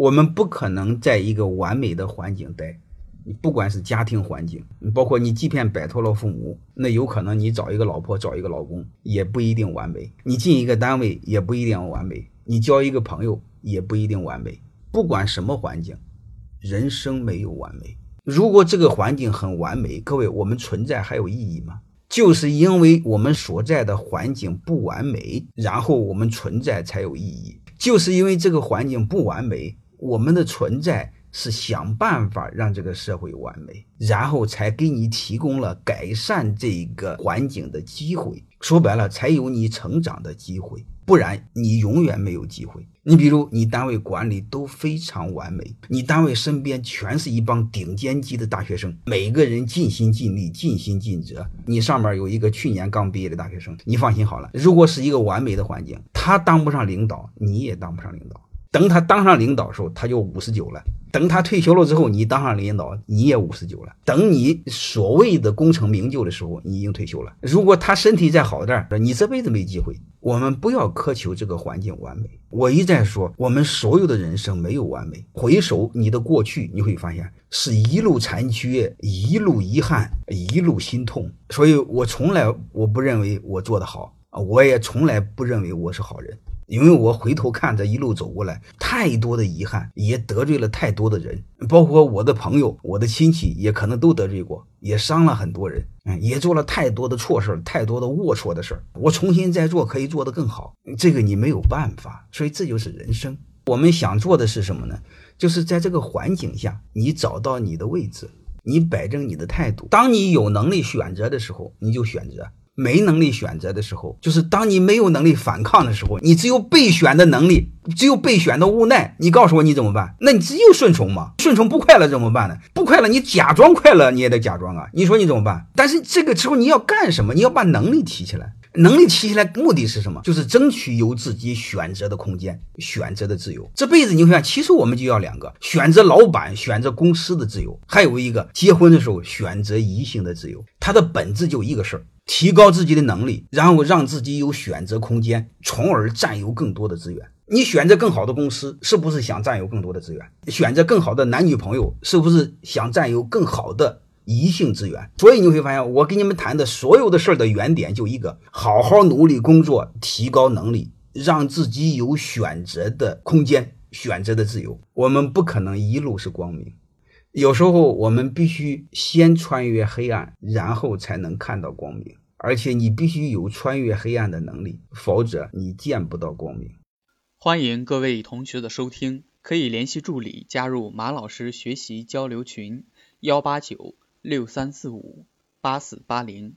我们不可能在一个完美的环境待。你不管是家庭环境，包括你即便摆脱了父母，那有可能你找一个老婆，找一个老公也不一定完美。你进一个单位也不一定完美，你交一个朋友也不一定完美。不管什么环境，人生没有完美。如果这个环境很完美，各位，我们存在还有意义吗？就是因为我们所在的环境不完美，然后我们存在才有意义。就是因为这个环境不完美，我们的存在。是想办法让这个社会完美，然后才给你提供了改善这个环境的机会。说白了，才有你成长的机会，不然你永远没有机会。你比如，你单位管理都非常完美，你单位身边全是一帮顶尖级的大学生，每个人尽心尽力、尽心尽责。你上面有一个去年刚毕业的大学生，你放心好了。如果是一个完美的环境，他当不上领导，你也当不上领导。等他当上领导的时候，他就五十九了。等他退休了之后，你当上领导，你也五十九了。等你所谓的功成名就的时候，你已经退休了。如果他身体再好点儿，你这辈子没机会。我们不要苛求这个环境完美。我一再说，我们所有的人生没有完美。回首你的过去，你会发现是一路残缺，一路遗憾，一路心痛。所以我从来我不认为我做得好啊，我也从来不认为我是好人。因为我回头看这一路走过来，太多的遗憾，也得罪了太多的人，包括我的朋友、我的亲戚，也可能都得罪过，也伤了很多人，嗯，也做了太多的错事儿太多的龌龊的事儿。我重新再做，可以做得更好，这个你没有办法，所以这就是人生。我们想做的是什么呢？就是在这个环境下，你找到你的位置，你摆正你的态度。当你有能力选择的时候，你就选择。没能力选择的时候，就是当你没有能力反抗的时候，你只有备选的能力，只有备选的无奈。你告诉我你怎么办？那你只有顺从嘛？顺从不快乐怎么办呢？不快乐，你假装快乐，你也得假装啊。你说你怎么办？但是这个时候你要干什么？你要把能力提起来。能力提起来，目的是什么？就是争取有自己选择的空间，选择的自由。这辈子你会发现，其实我们就要两个：选择老板、选择公司的自由，还有一个结婚的时候选择异性的自由。它的本质就一个事儿。提高自己的能力，然后让自己有选择空间，从而占有更多的资源。你选择更好的公司，是不是想占有更多的资源？选择更好的男女朋友，是不是想占有更好的异性资源？所以你会发现，我跟你们谈的所有的事儿的原点就一个：好好努力工作，提高能力，让自己有选择的空间，选择的自由。我们不可能一路是光明。有时候我们必须先穿越黑暗，然后才能看到光明。而且你必须有穿越黑暗的能力，否则你见不到光明。欢迎各位同学的收听，可以联系助理加入马老师学习交流群：幺八九六三四五八四八零。